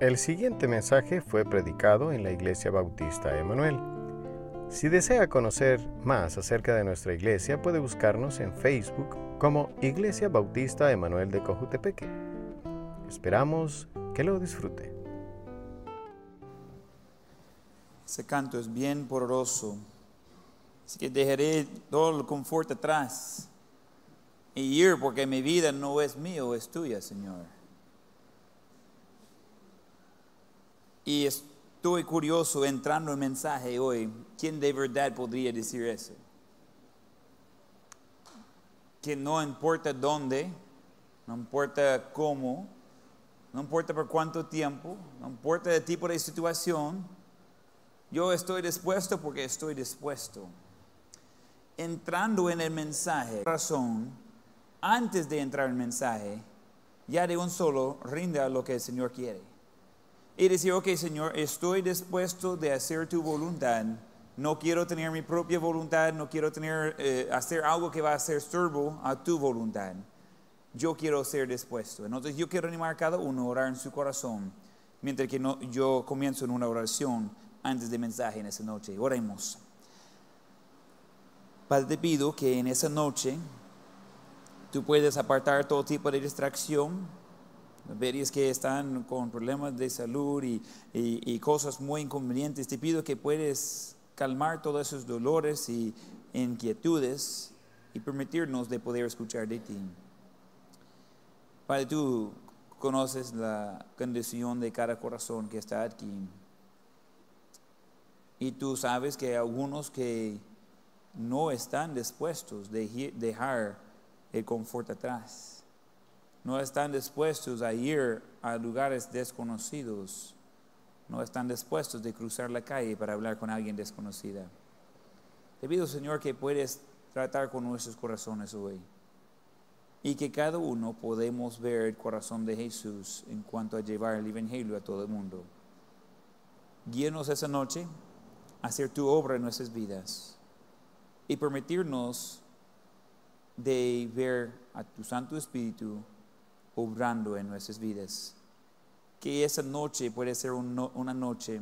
El siguiente mensaje fue predicado en la Iglesia Bautista Emanuel. Si desea conocer más acerca de nuestra iglesia, puede buscarnos en Facebook como Iglesia Bautista Emanuel de Cojutepeque. Esperamos que lo disfrute. Ese canto es bien poderoso. Así que dejaré todo el confort atrás y ir porque mi vida no es mío, es tuya, Señor. Y estoy curioso entrando en mensaje hoy, ¿quién de verdad podría decir eso? Que no importa dónde, no importa cómo, no importa por cuánto tiempo, no importa el tipo de situación, yo estoy dispuesto porque estoy dispuesto. Entrando en el mensaje, razón, antes de entrar en el mensaje, ya de un solo rinde a lo que el Señor quiere y decir, ok Señor, estoy dispuesto de hacer tu voluntad. No quiero tener mi propia voluntad, no quiero tener, eh, hacer algo que va a ser turbo a tu voluntad. Yo quiero ser dispuesto. Entonces yo quiero animar a cada uno a orar en su corazón, mientras que no, yo comienzo en una oración antes del mensaje en esa noche. Oremos. Padre, te pido que en esa noche tú puedes apartar todo tipo de distracción, veréis que están con problemas de salud y, cosas muy inconvenientes, te pido que puedes calmar todos esos dolores y inquietudes y permitirnos de poder escuchar de ti. Padre, tú conoces la condición de cada corazón que está aquí. Y tú sabes que hay algunos que no están dispuestos de dejar el confort atrás no están dispuestos a ir a lugares desconocidos, no están dispuestos de cruzar la calle para hablar con alguien desconocida. Te pido, Señor, que puedes tratar con nuestros corazones hoy y que cada uno podemos ver el corazón de Jesús en cuanto a llevar el Evangelio a todo el mundo. Guíenos esa noche a hacer tu obra en nuestras vidas y permitirnos de ver a tu Santo Espíritu obrando en nuestras vidas. Que esa noche puede ser una noche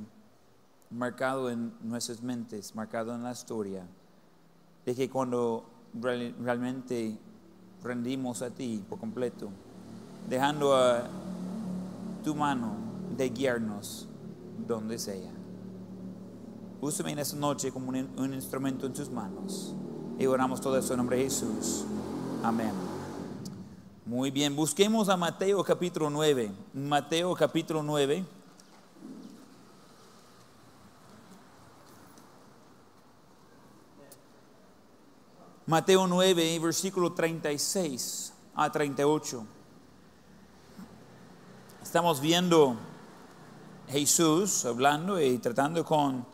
marcado en nuestras mentes, marcado en la historia, de que cuando realmente rendimos a ti por completo, dejando a tu mano de guiarnos donde sea. Úsame en esta noche como un, un instrumento en tus manos. Y oramos todo eso en nombre de Jesús. Amén. Muy bien, busquemos a Mateo capítulo 9. Mateo capítulo 9. Mateo 9, versículo 36 a 38. Estamos viendo Jesús hablando y tratando con,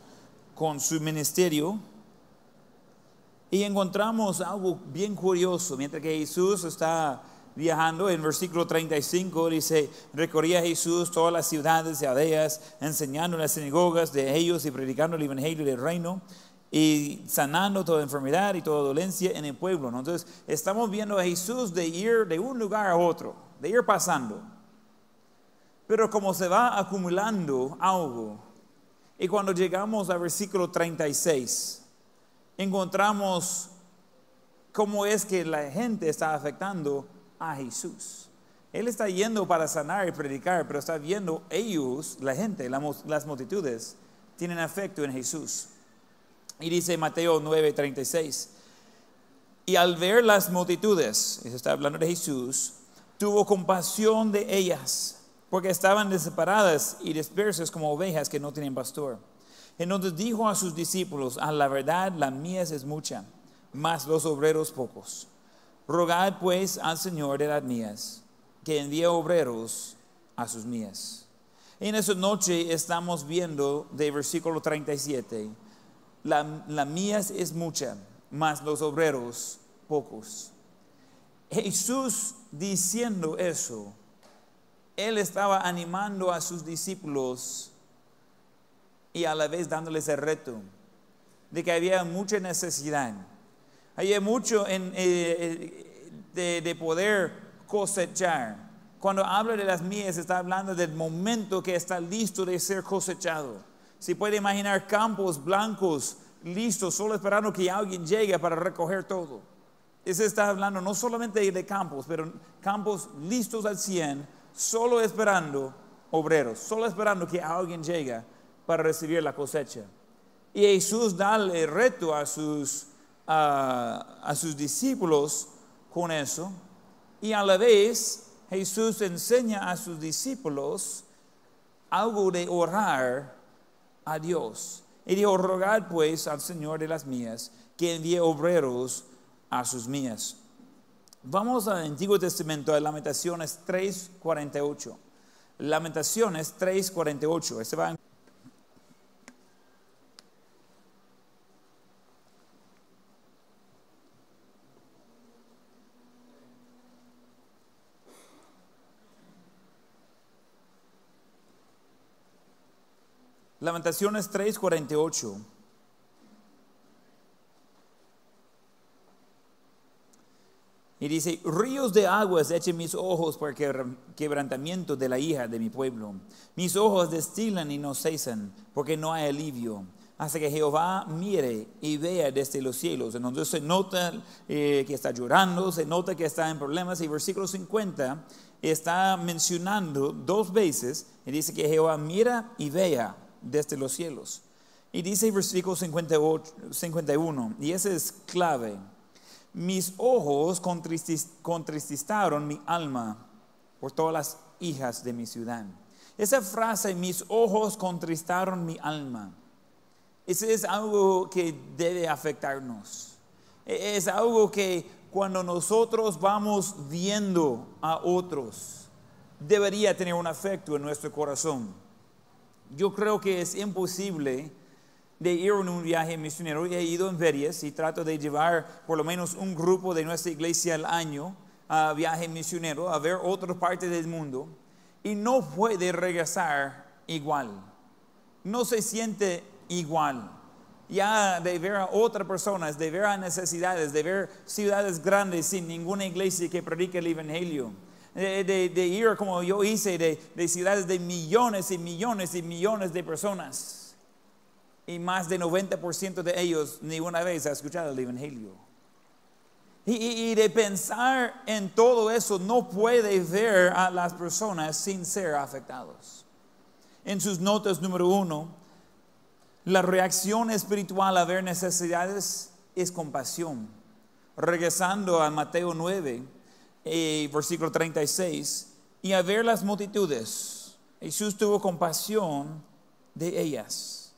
con su ministerio. Y encontramos algo bien curioso. Mientras que Jesús está viajando, en versículo 35 dice, recorría Jesús todas las ciudades y aldeas, enseñando en las sinagogas de ellos y predicando el evangelio del reino y sanando toda enfermedad y toda dolencia en el pueblo. Entonces, estamos viendo a Jesús de ir de un lugar a otro, de ir pasando. Pero como se va acumulando algo, y cuando llegamos al versículo 36, encontramos cómo es que la gente está afectando a Jesús. Él está yendo para sanar y predicar, pero está viendo ellos, la gente, las multitudes, tienen afecto en Jesús. Y dice Mateo 9:36, y al ver las multitudes, y se está hablando de Jesús, tuvo compasión de ellas, porque estaban desesperadas y dispersas como ovejas que no tienen pastor. Entonces dijo a sus discípulos, a la verdad la mies es mucha, mas los obreros pocos. Rogad pues al Señor de las mías, que envíe obreros a sus mías. En esa noche estamos viendo de versículo 37, la, la mías es mucha, mas los obreros pocos. Jesús diciendo eso, Él estaba animando a sus discípulos y a la vez dándoles el reto de que había mucha necesidad hay mucho en, eh, de, poder cosechar, Cuando habla de las mías, está hablando del momento que está listo de ser cosechado. Si puede imaginar campos blancos, listos, solo esperando que alguien llegue para recoger todo. Ese está hablando no solamente de campos, pero campos listos al 100, solo esperando obreros, solo esperando que alguien llegue para recibir la cosecha. Y Jesús da el reto a sus, a sus discípulos con eso. Y a la vez Jesús enseña a sus discípulos algo de orar a Dios. Y dijo, rogad pues al Señor de las mías que envíe obreros a sus mías. Vamos al Antiguo Testamento, a Lamentaciones 3.48. Lamentaciones 3.48. Este va Lamentaciones 3:48. Y dice, ríos de aguas echen mis ojos por quebrantamiento de la hija de mi pueblo. Mis ojos destilan y no cesan, porque no hay alivio. Hasta que Jehová mire y vea desde los cielos. Entonces se nota eh, que está llorando, se nota que está en problemas. Y versículo 50 está mencionando dos veces, y dice que Jehová mira y vea desde los cielos. Y dice versículo 51, y ese es clave, mis ojos contristaron mi alma por todas las hijas de mi ciudad. Esa frase, mis ojos contristaron mi alma, ese es algo que debe afectarnos. E-, es algo que cuando nosotros vamos viendo a otros, debería tener un afecto en nuestro corazón. Yo creo que es imposible de ir en un viaje misionero. He ido en varias y trato de llevar por lo menos un grupo de nuestra iglesia al año a viaje misionero, a ver otra parte del mundo. Y no puede regresar igual. No se siente igual. Ya de ver a otras personas, de ver a necesidades, de ver ciudades grandes sin ninguna iglesia que predique el Evangelio de, ir como yo hice, de, ciudades de millones y millones y millones de personas. Y más de 90% de ellos ni una vez ha escuchado el Evangelio. Y, y, de pensar en todo eso, no puede ver a las personas sin ser afectados. En sus notas número uno, la reacción espiritual a ver necesidades es compasión. Regresando a Mateo 9, eh, versículo 36, y a ver las multitudes, Jesús tuvo compasión de ellas.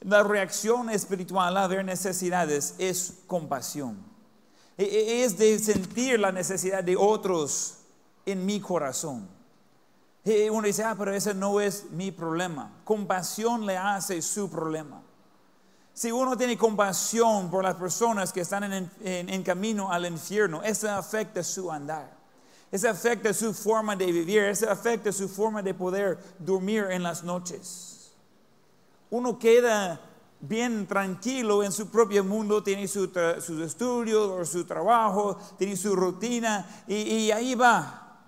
La reacción espiritual a ver necesidades es compasión. E, e, es de sentir la necesidad de otros en mi corazón. Y uno dice, ah, pero ese no es mi problema. Compasión le hace su problema. Si uno tiene compasión por las personas que están en, camino al infierno, eso afecta su andar. Eso afecta su forma de vivir, eso afecta su forma de poder dormir en las noches. Uno queda bien tranquilo en su propio mundo, tiene sus estudios o su trabajo, tiene su rutina y, y, ahí va,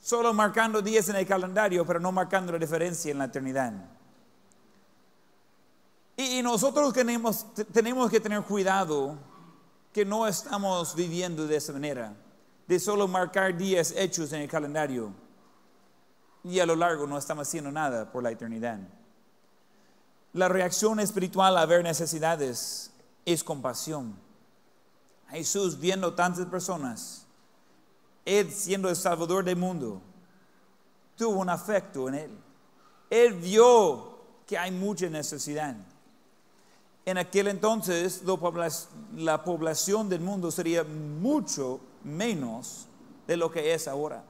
solo marcando días en el calendario, pero no marcando la diferencia en la eternidad. Y, nosotros tenemos, tenemos que tener cuidado que no estamos viviendo de esa manera, de solo marcar días hechos en el calendario y a lo largo no estamos haciendo nada por la eternidad. La reacción espiritual a ver necesidades es compasión. Jesús viendo tantas personas, Él siendo el Salvador del mundo, tuvo un afecto en Él. Él vio que hay mucha necesidad. En aquel entonces la población del mundo sería mucho menos de lo que es ahora.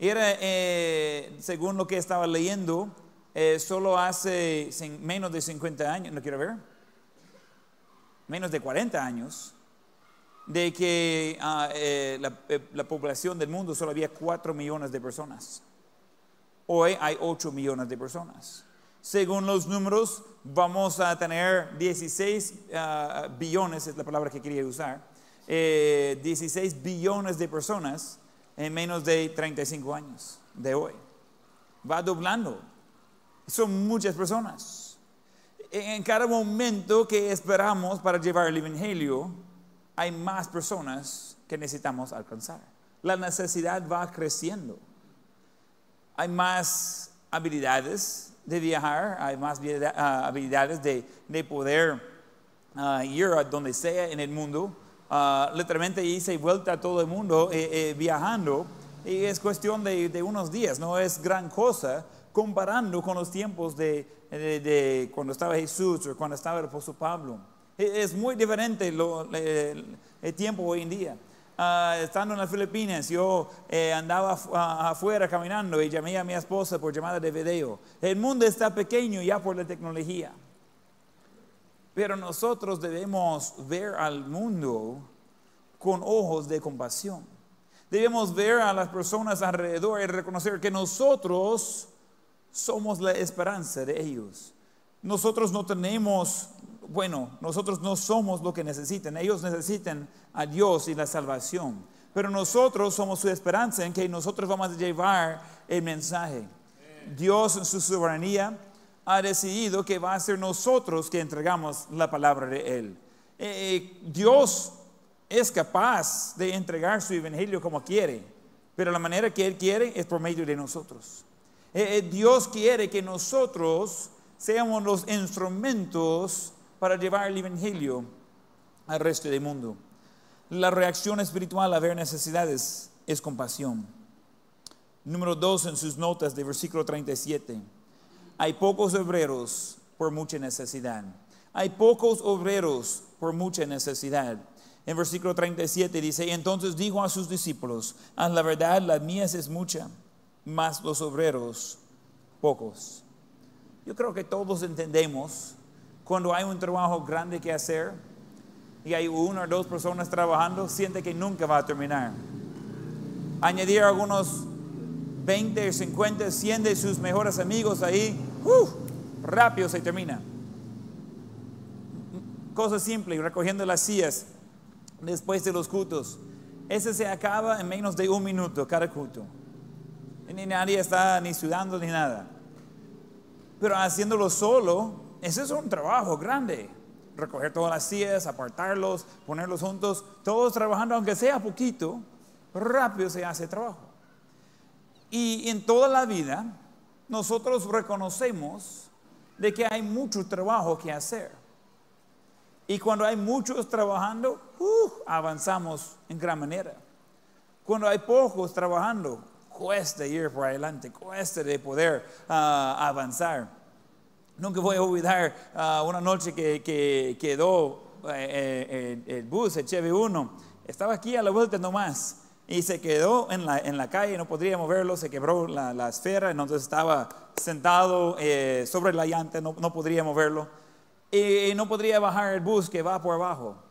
Era, eh, según lo que estaba leyendo, eh, solo hace menos de 50 años, no quiero ver, menos de 40 años, de que ah, eh, la, la, población del mundo solo había 4 millones de personas. Hoy hay 8 millones de personas. Según los números, vamos a tener 16 ah, billones, es la palabra que quería usar, 16 eh, billones de personas en menos de 35 años de hoy. Va doblando. Son muchas personas. En cada momento que esperamos para llevar el Evangelio, hay más personas que necesitamos alcanzar. La necesidad va creciendo. Hay más habilidades de viajar, hay más ah, habilidades de, de poder uh, ir a donde sea en el mundo. Uh, literalmente hice vuelta a todo el mundo eh, eh, viajando y es cuestión de, de, unos días, no es gran cosa comparando con los tiempos de, de, cuando estaba Jesús o cuando estaba el apóstol Pablo. E, es muy diferente el tiempo hoy en día. Uh, estando en las Filipinas, yo eh, andaba afuera caminando y llamé a mi esposa por llamada de video. El mundo está pequeño ya por la tecnología. Pero nosotros debemos ver al mundo con ojos de compasión. Debemos ver a las personas alrededor y reconocer que nosotros somos la esperanza de ellos. Nosotros no tenemos, bueno, nosotros no somos lo que necesitan. Ellos necesitan a Dios y la salvación. Pero nosotros somos su esperanza en que nosotros vamos a llevar el mensaje. Dios en su soberanía ha decidido que va a ser nosotros que entregamos la palabra de Él. Eh, eh, Dios es capaz de entregar su evangelio como quiere, pero la manera que Él quiere es por medio de nosotros. Eh, Dios quiere que nosotros seamos los instrumentos para llevar el evangelio al resto del mundo. La reacción espiritual a ver necesidades es compasión. Número dos en sus notas de versículo 37 hay pocos obreros por mucha necesidad. Hay pocos obreros por mucha necesidad. En versículo 37 dice, entonces dijo a sus discípulos, a la verdad la mies es mucha, mas los obreros pocos. Yo creo que todos entendemos cuando hay un trabajo grande que hacer y hay una o dos personas trabajando, siente que nunca va a terminar. Añadir algunos 20, 50, 100 de sus mejores amigos ahí, uh, rápido se termina. Cosa simple, recogiendo las sillas después de los cultos. Ese se acaba en menos de un minuto cada culto. Ni nadie está ni sudando ni nada. Pero haciéndolo solo, ese es un trabajo grande. Recoger todas las sillas, apartarlos, ponerlos juntos, todos trabajando, aunque sea poquito, rápido se hace trabajo. Y en toda la vida nosotros reconocemos de que hay mucho trabajo que hacer. Y cuando hay muchos trabajando, uh, avanzamos en gran manera. Cuando hay pocos trabajando, cuesta ir por adelante, cuesta de poder uh, avanzar. Nunca voy a olvidar uh, una noche que, quedó eh, eh, el bus, el Chevy 1. Estaba aquí a la vuelta nomás y se quedó en la, en la calle, no podríamos verlo, se quebró la, la esfera, entonces estaba sentado eh, sobre la llanta, no, no podríamos verlo, y, no podría bajar el bus que va por abajo.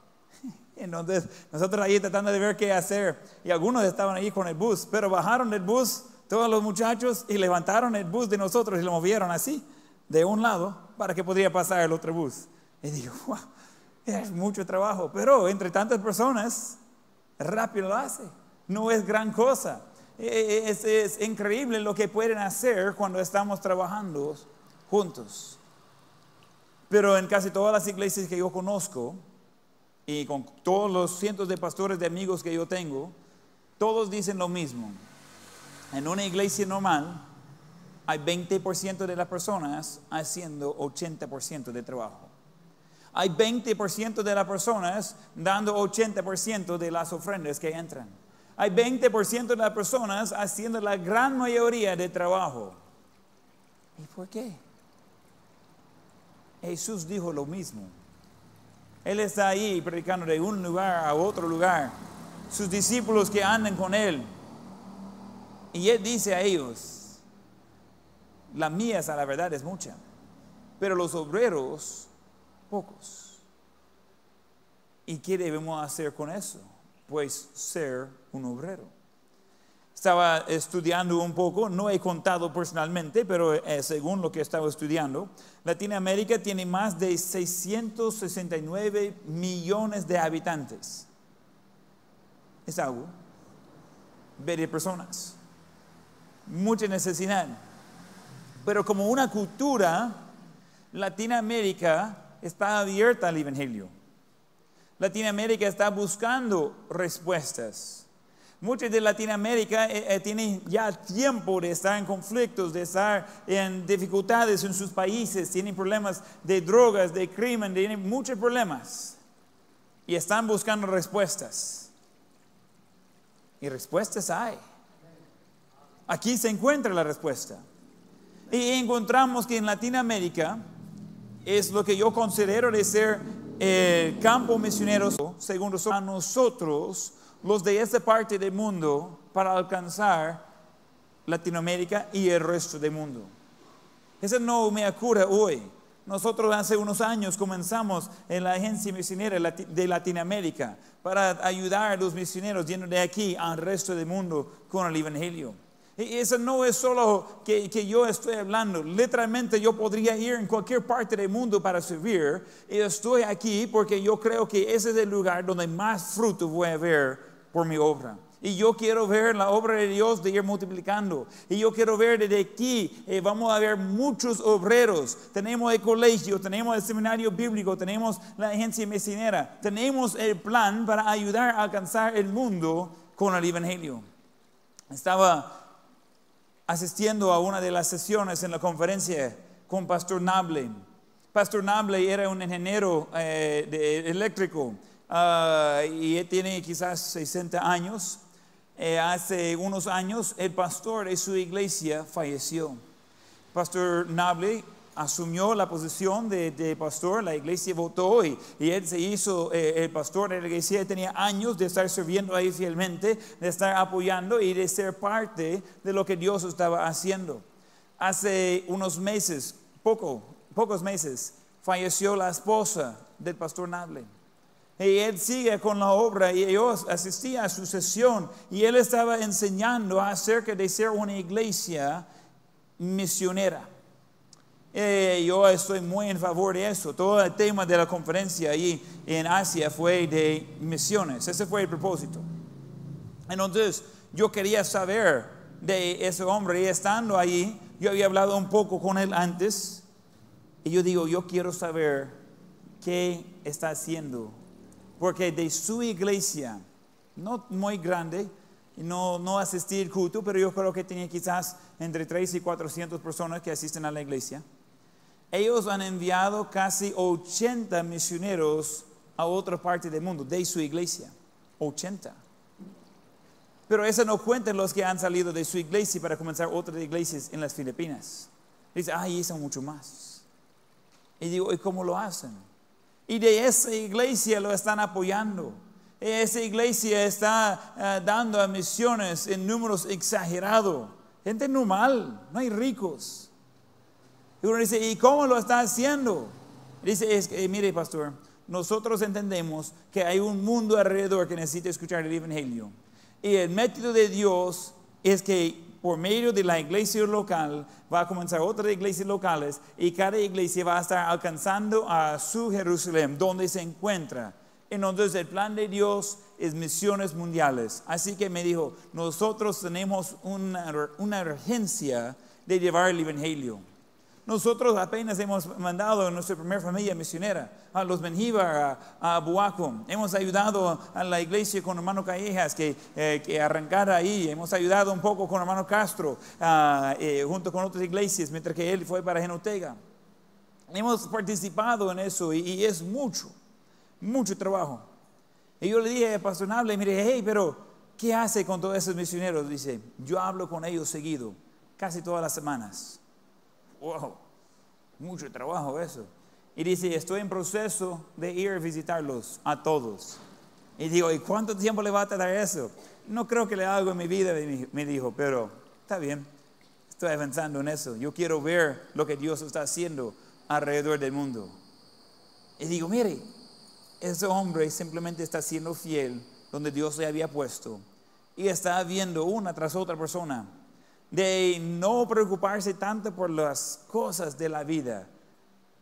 Entonces nosotros ahí tratando de ver qué hacer, y algunos estaban ahí con el bus, pero bajaron del bus todos los muchachos y levantaron el bus de nosotros y lo movieron así, de un lado, para que podría pasar el otro bus. Y digo, es mucho trabajo, pero entre tantas personas, rápido lo hace no es gran cosa. E, e, es, es, increíble lo que pueden hacer cuando estamos trabajando juntos. Pero en casi todas las iglesias que yo conozco y con todos los cientos de pastores de amigos que yo tengo, todos dicen lo mismo. En una iglesia normal hay 20% de las personas haciendo 80% de trabajo. Hay 20% de las personas dando 80% de las ofrendas que entran hay 20% de las personas haciendo la gran mayoría de trabajo. ¿Y por qué? Jesús dijo lo mismo. Él está ahí predicando de un lugar a otro lugar. Sus discípulos que andan con Él. Y Él dice a ellos, la mía a la verdad es mucha, pero los obreros pocos. ¿Y qué debemos hacer con eso? Pues ser un obrero. Estaba estudiando un poco, no he contado personalmente, pero eh, según lo que estaba estudiando, Latinoamérica tiene más de 669 millones de habitantes. Es algo. ver personas. Mucha necesidad. Pero como una cultura, Latinoamérica está abierta al Evangelio. Latinoamérica está buscando respuestas. Muchos de Latinoamérica eh, eh, tienen ya tiempo de estar en conflictos, de estar en dificultades en sus países, tienen problemas de drogas, de crimen, tienen muchos problemas. Y están buscando respuestas. Y respuestas hay. Aquí se encuentra la respuesta. Y encontramos que en Latinoamérica es lo que yo considero de ser el campo misionero, según a nosotros, los de esta parte del mundo, para alcanzar Latinoamérica y el resto del mundo. Eso no me ocurre hoy. Nosotros hace unos años comenzamos en la agencia misionera de Latinoamérica para ayudar a los misioneros yendo de aquí al resto del mundo con el Evangelio. Y eso no es solo que, yo estoy hablando. Literalmente yo podría ir en cualquier parte del mundo para servir. Y estoy aquí porque yo creo que ese es el lugar donde más fruto voy a ver por mi obra. Y yo quiero ver la obra de Dios de ir multiplicando. Y yo quiero ver desde aquí, eh, vamos a ver muchos obreros. Tenemos el colegio, tenemos el seminario bíblico, tenemos la agencia mesinera. Tenemos el plan para ayudar a alcanzar el mundo con el Evangelio. Estaba asistiendo a una de las sesiones en la conferencia con Pastor Nable. Pastor Nable era un ingeniero eh, eléctrico ah, y tiene quizás 60 años. Eh, hace unos años el pastor de su iglesia falleció. Pastor Nable asumió la posición de, pastor, la iglesia votó y, él se hizo eh, el pastor de la iglesia, tenía años de estar sirviendo ahí fielmente, de estar apoyando y de ser parte de lo que Dios estaba haciendo. Hace unos meses, poco, pocos meses, falleció la esposa del pastor Nable. Y él sigue con la obra y yo asistía a su sesión y él estaba enseñando acerca de ser una iglesia misionera. Eh, yo estoy muy en favor de eso. Todo el tema de la conferencia ahí en Asia fue de misiones. Ese fue el propósito. Entonces, yo quería saber de ese hombre y estando ahí, yo había hablado un poco con él antes y yo digo, yo quiero saber qué está haciendo. Porque de su iglesia, no muy grande, no, no asistir culto, pero yo creo que tenía quizás entre 3 y 400 personas que asisten a la iglesia ellos han enviado casi 80 misioneros a otra parte del mundo, de su iglesia. 80. Pero eso no cuenta los que han salido de su iglesia para comenzar otras iglesias en las Filipinas. Dice, ay, son mucho más. Y digo, ¿y cómo lo hacen? Y de esa iglesia lo están apoyando. Esa iglesia está eh, dando a misiones en números exagerados. Gente normal, no hay ricos. Y uno dice, ¿y cómo lo está haciendo? Dice, es que, mire, pastor, nosotros entendemos que hay un mundo alrededor que necesita escuchar el Evangelio. Y el método de Dios es que por medio de la iglesia local va a comenzar otras iglesias locales y cada iglesia va a estar alcanzando a su Jerusalén, donde se encuentra. Entonces el plan de Dios es misiones mundiales. Así que me dijo, nosotros tenemos una, una urgencia de llevar el Evangelio. Nosotros apenas hemos mandado a nuestra primera familia misionera, a los Benjíbar, a, a Hemos ayudado a la iglesia con hermano Callejas que, eh, que arrancara ahí. Hemos ayudado un poco con hermano Castro, ah, eh, junto con otras iglesias, mientras que él fue para Genotega. Hemos participado en eso y, es mucho, mucho trabajo. Y yo le dije pastor Nable, mire, hey, pero ¿qué hace con todos esos misioneros? Dice, yo hablo con ellos seguido, casi todas las semanas wow, mucho trabajo eso. Y dice, estoy en proceso de ir a visitarlos a todos. Y digo, ¿y cuánto tiempo le va a tardar eso? No creo que le hago en mi vida, me dijo, pero está bien, estoy avanzando en eso. Yo quiero ver lo que Dios está haciendo alrededor del mundo. Y digo, mire, ese hombre simplemente está siendo fiel donde Dios le había puesto. Y está viendo una tras otra persona de no preocuparse tanto por las cosas de la vida,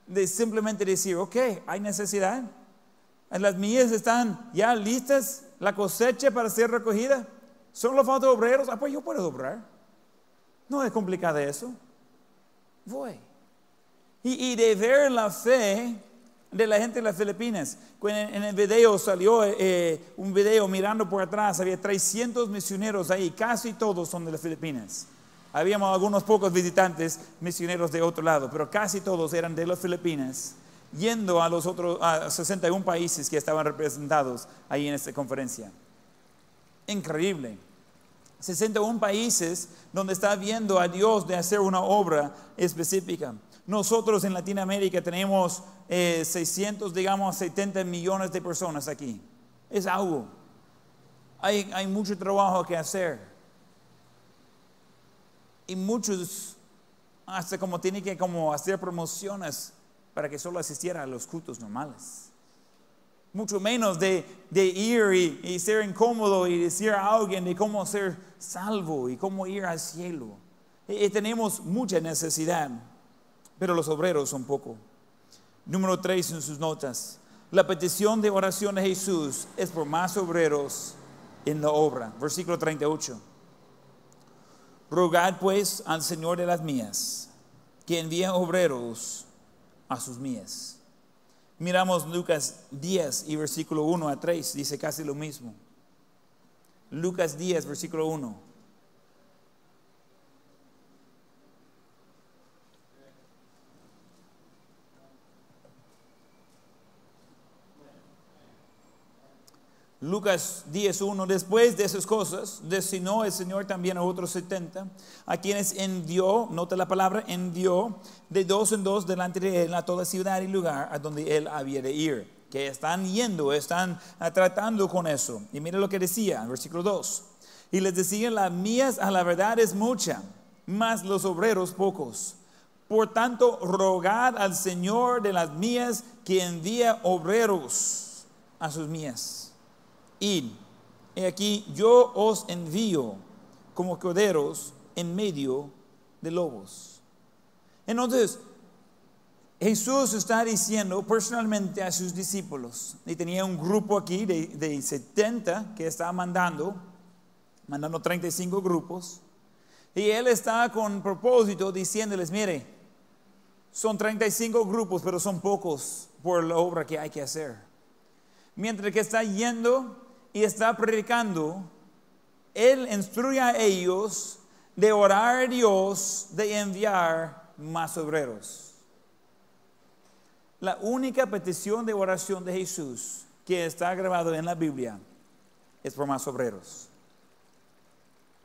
de simplemente decir, ok, hay necesidad, las mías están ya listas, la cosecha para ser recogida, ¿Solo falta obreros? Ah, pues yo puedo obrar. No es complicado eso. Voy. Y, y de ver la fe de la gente de las Filipinas. En, el video salió eh, un video mirando por atrás, había 300 misioneros ahí, casi todos son de las Filipinas. Habíamos algunos pocos visitantes misioneros de otro lado, pero casi todos eran de las Filipinas, yendo a los otros a 61 países que estaban representados ahí en esta conferencia. Increíble. 61 países donde está viendo a Dios de hacer una obra específica. Nosotros en Latinoamérica tenemos 600, eh, digamos, 70 millones de personas aquí. Es algo. Hay, hay mucho trabajo que hacer. Y muchos, hasta como tienen que como hacer promociones para que solo asistieran a los cultos normales. Mucho menos de, ir y, ser incómodo y decir a alguien de cómo ser salvo y cómo ir al cielo. y tenemos mucha necesidad pero los obreros son poco. Número tres en sus notas. La petición de oración de Jesús es por más obreros en la obra. Versículo 38. Rogad pues al Señor de las mías, que envíe obreros a sus mías. Miramos Lucas 10 y versículo 1 a 3, dice casi lo mismo. Lucas 10, versículo 1. Lucas 10.1, después de esas cosas, destinó el Señor también a otros 70, a quienes envió, nota la palabra, envió de dos en dos delante de él a toda ciudad y lugar a donde él había de ir. Que están yendo, están tratando con eso. Y mire lo que decía, versículo 2. Y les decía, las mías a la verdad es mucha, más los obreros pocos. Por tanto, rogad al Señor de las mías que envíe obreros a sus mías. Y he aquí yo os envío como corderos en medio de lobos. Entonces, Jesús está diciendo personalmente a sus discípulos, y tenía un grupo aquí de, de 70 que estaba mandando, mandando 35 grupos, y él está con propósito diciéndoles, mire, son 35 grupos, pero son pocos por la obra que hay que hacer. Mientras que está yendo y está predicando, Él instruye a ellos de orar a Dios, de enviar más obreros. La única petición de oración de Jesús que está grabado en la Biblia es por más obreros.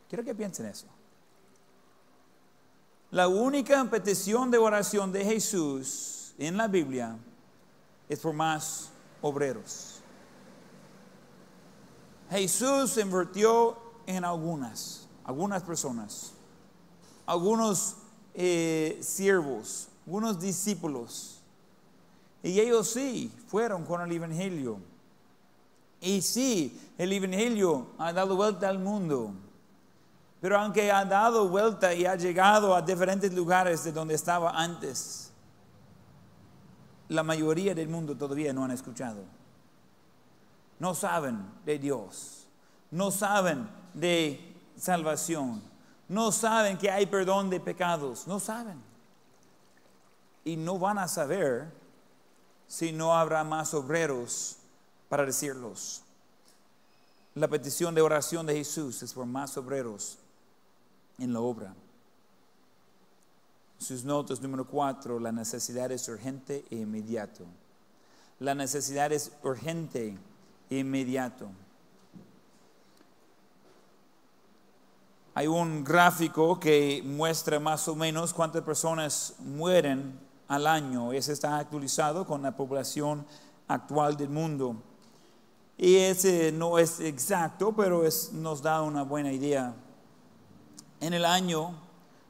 Quiero que piensen eso. La única petición de oración de Jesús en la Biblia es por más obreros. Jesús se invirtió en algunas, algunas personas, algunos eh, siervos, algunos discípulos. Y ellos sí fueron con el Evangelio. Y sí, el Evangelio ha dado vuelta al mundo. Pero aunque ha dado vuelta y ha llegado a diferentes lugares de donde estaba antes, la mayoría del mundo todavía no han escuchado no saben de Dios, no saben de salvación, no saben que hay perdón de pecados, no saben. Y no van a saber si no habrá más obreros para decirlos. La petición de oración de Jesús es por más obreros en la obra. Sus notas número cuatro, la necesidad es urgente e inmediato. La necesidad es urgente inmediato. Hay un gráfico que muestra más o menos cuántas personas mueren al año. Ese está actualizado con la población actual del mundo. Y ese no es exacto, pero nos da una buena idea. En el año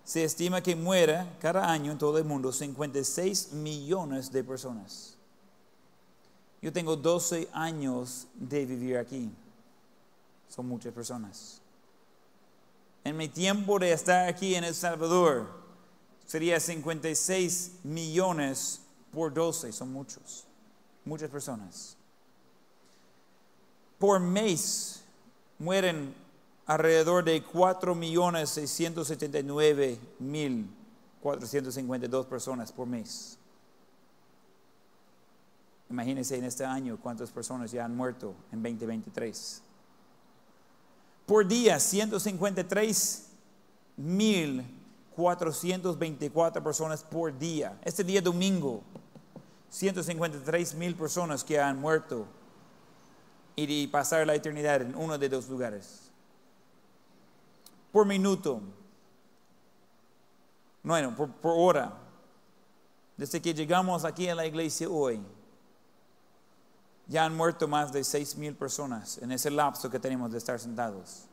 se estima que muera cada año en todo el mundo 56 millones de personas. Yo tengo 12 años de vivir aquí. Son muchas personas. En mi tiempo de estar aquí en El Salvador, sería 56 millones por 12, son muchos, muchas personas. Por mes mueren alrededor de 4.679.452 personas por mes. Imagínense en este año cuántas personas ya han muerto en 2023. Por día, 153.424 personas por día. Este día domingo, 153.000 personas que han muerto y pasar la eternidad en uno de dos lugares. Por minuto, bueno, por, por hora, desde que llegamos aquí a la iglesia hoy, ya han muerto más de seis mil personas en ese lapso que tenemos de estar sentados.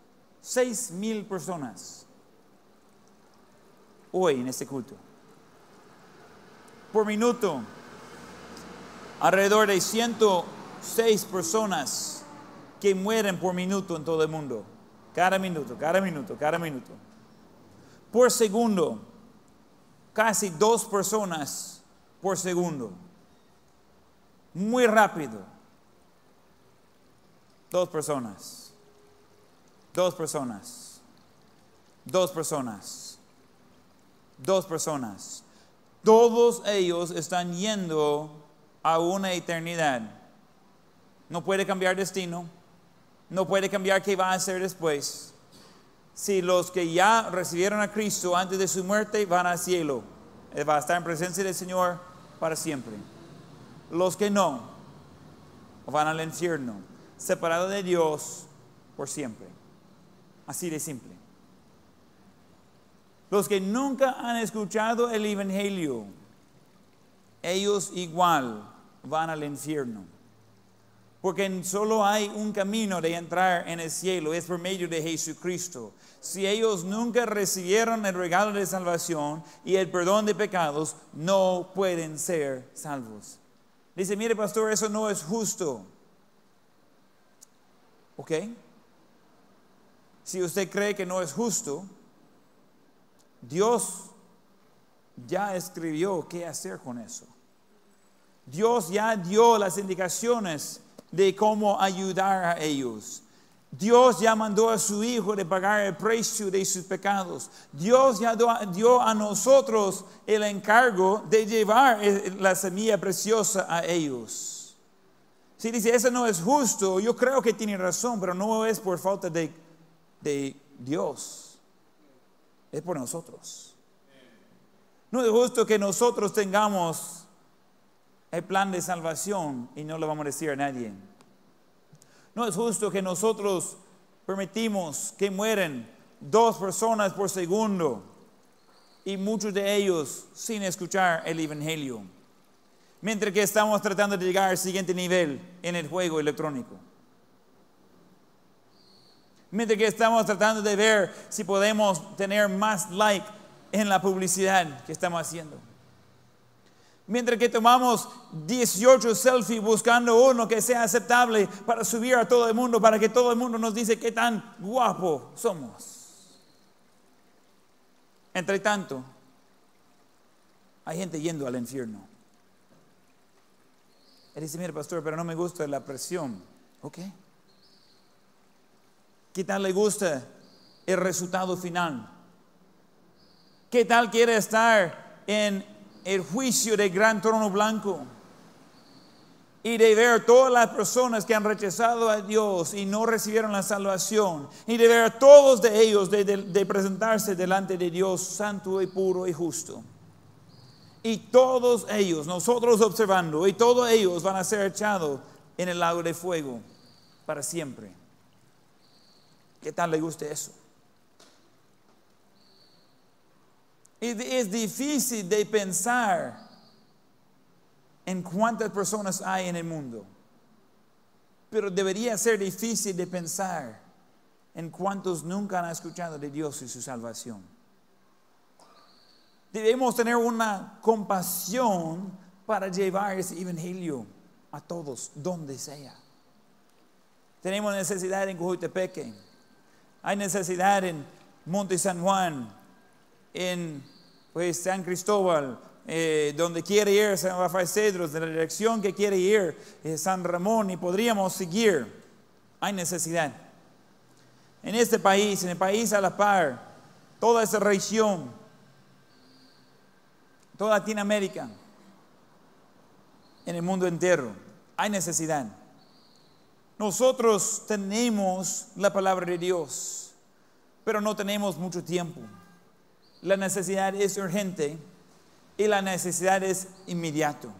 Seis mil personas hoy en este culto. Por minuto, alrededor de 106 personas que mueren por minuto en todo el mundo. Cada minuto, cada minuto, cada minuto. Por segundo, casi dos personas por segundo. Muy rápido. Dos personas. Dos personas. Dos personas. Dos personas. Todos ellos están yendo a una eternidad. No puede cambiar destino. No puede cambiar qué va a hacer después. Si los que ya recibieron a Cristo antes de su muerte van al cielo, Él va a estar en presencia del Señor para siempre. Los que no, van al infierno separado de Dios por siempre. Así de simple. Los que nunca han escuchado el Evangelio, ellos igual van al infierno. Porque solo hay un camino de entrar en el cielo, es por medio de Jesucristo. Si ellos nunca recibieron el regalo de salvación y el perdón de pecados, no pueden ser salvos. Dice, mire pastor, eso no es justo. ¿Ok? Si usted cree que no es justo, Dios ya escribió qué hacer con eso. Dios ya dio las indicaciones de cómo ayudar a ellos. Dios ya mandó a su Hijo de pagar el precio de sus pecados. Dios ya dio a nosotros el encargo de llevar la semilla preciosa a ellos. Si dice, eso no es justo, yo creo que tiene razón, pero no es por falta de, de Dios, es por nosotros. No es justo que nosotros tengamos el plan de salvación y no lo vamos a decir a nadie. No es justo que nosotros permitimos que mueren dos personas por segundo y muchos de ellos sin escuchar el Evangelio mientras que estamos tratando de llegar al siguiente nivel en el juego electrónico. Mientras que estamos tratando de ver si podemos tener más like en la publicidad que estamos haciendo. Mientras que tomamos 18 selfies buscando uno que sea aceptable para subir a todo el mundo, para que todo el mundo nos dice qué tan guapo somos. Entre tanto, hay gente yendo al infierno. Él dice, mire pastor, pero no me gusta la presión. Ok. ¿Qué tal le gusta el resultado final? ¿Qué tal quiere estar en el juicio del gran trono blanco? Y de ver todas las personas que han rechazado a Dios y no recibieron la salvación. Y de ver a todos de ellos de presentarse delante de Dios santo y puro y justo. Y todos ellos, nosotros observando, y todos ellos van a ser echados en el lago de fuego para siempre. ¿Qué tal le gusta eso? Es difícil de pensar en cuántas personas hay en el mundo, pero debería ser difícil de pensar en cuántos nunca han escuchado de Dios y su salvación. Debemos tener una compasión para llevar ese evangelio a todos, donde sea. Tenemos necesidad en Cojutepeque, hay necesidad en Monte San Juan, en pues, San Cristóbal, eh, donde quiere ir San Rafael Cedros, de la dirección que quiere ir eh, San Ramón, y podríamos seguir. Hay necesidad. en este país, en el país a la par, toda esa región, toda Latinoamérica, en el mundo entero, hay necesidad. Nosotros tenemos la palabra de Dios, pero no tenemos mucho tiempo. La necesidad es urgente y la necesidad es inmediato.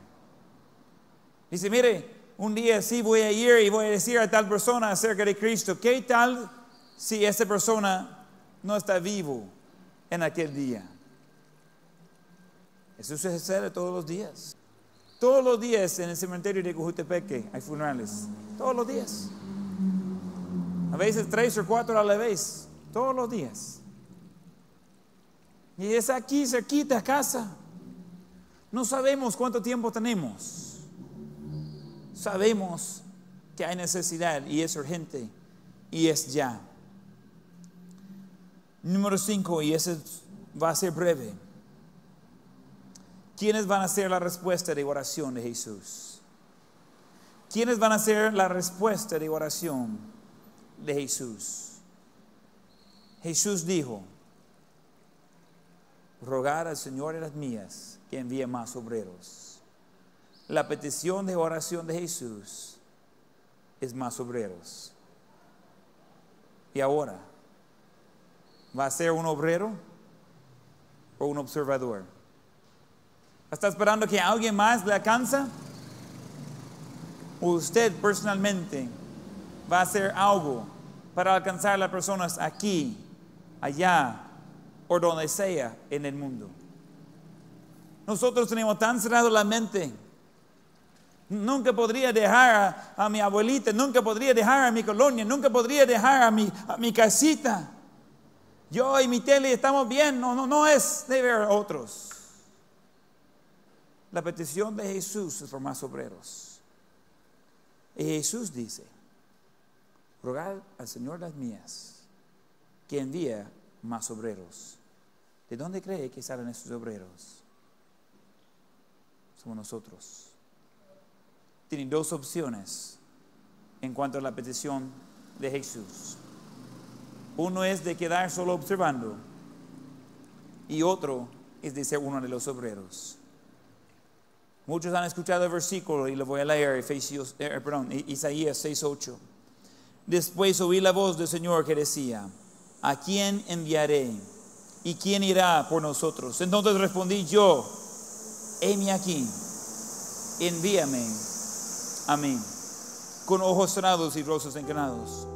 Dice, mire, un día sí voy a ir y voy a decir a tal persona acerca de Cristo, ¿qué tal si esa persona no está vivo en aquel día? Eso sucede todos los días. Todos los días en el cementerio de Cojutepeque hay funerales. Todos los días. A veces tres o cuatro a la vez. Todos los días. Y es aquí, cerquita, casa. No sabemos cuánto tiempo tenemos. Sabemos que hay necesidad y es urgente y es ya. Número cinco, y ese va a ser breve. ¿Quiénes van a ser la respuesta de oración de Jesús? ¿Quiénes van a ser la respuesta de oración de Jesús? Jesús dijo, rogar al Señor de las mías que envíe más obreros. La petición de oración de Jesús es más obreros. Y ahora, ¿va a ser un obrero o un observador? ¿Está esperando que alguien más le alcanza? Usted personalmente va a hacer algo para alcanzar a las personas aquí, allá o donde sea en el mundo. Nosotros tenemos tan cerrado la mente. Nunca podría dejar a, mi abuelita, nunca podría dejar a mi colonia, nunca podría dejar a mi, mi casita. Yo y mi tele estamos bien, no, no, no es de ver otros. La petición de Jesús es por más obreros. Y Jesús dice, rogad al Señor las mías, que envía más obreros. ¿De dónde cree que salen esos obreros? Somos nosotros. Tienen dos opciones en cuanto a la petición de Jesús. Uno es de quedar solo observando y otro es de ser uno de los obreros. Muchos han escuchado el versículo y lo voy a leer, Efesios, eh, perdón, Isaías 6:8. Después oí la voz del Señor que decía, ¿a quién enviaré? ¿Y quién irá por nosotros? Entonces respondí yo, heme aquí, envíame a mí, con ojos cerrados y rostros encarnados.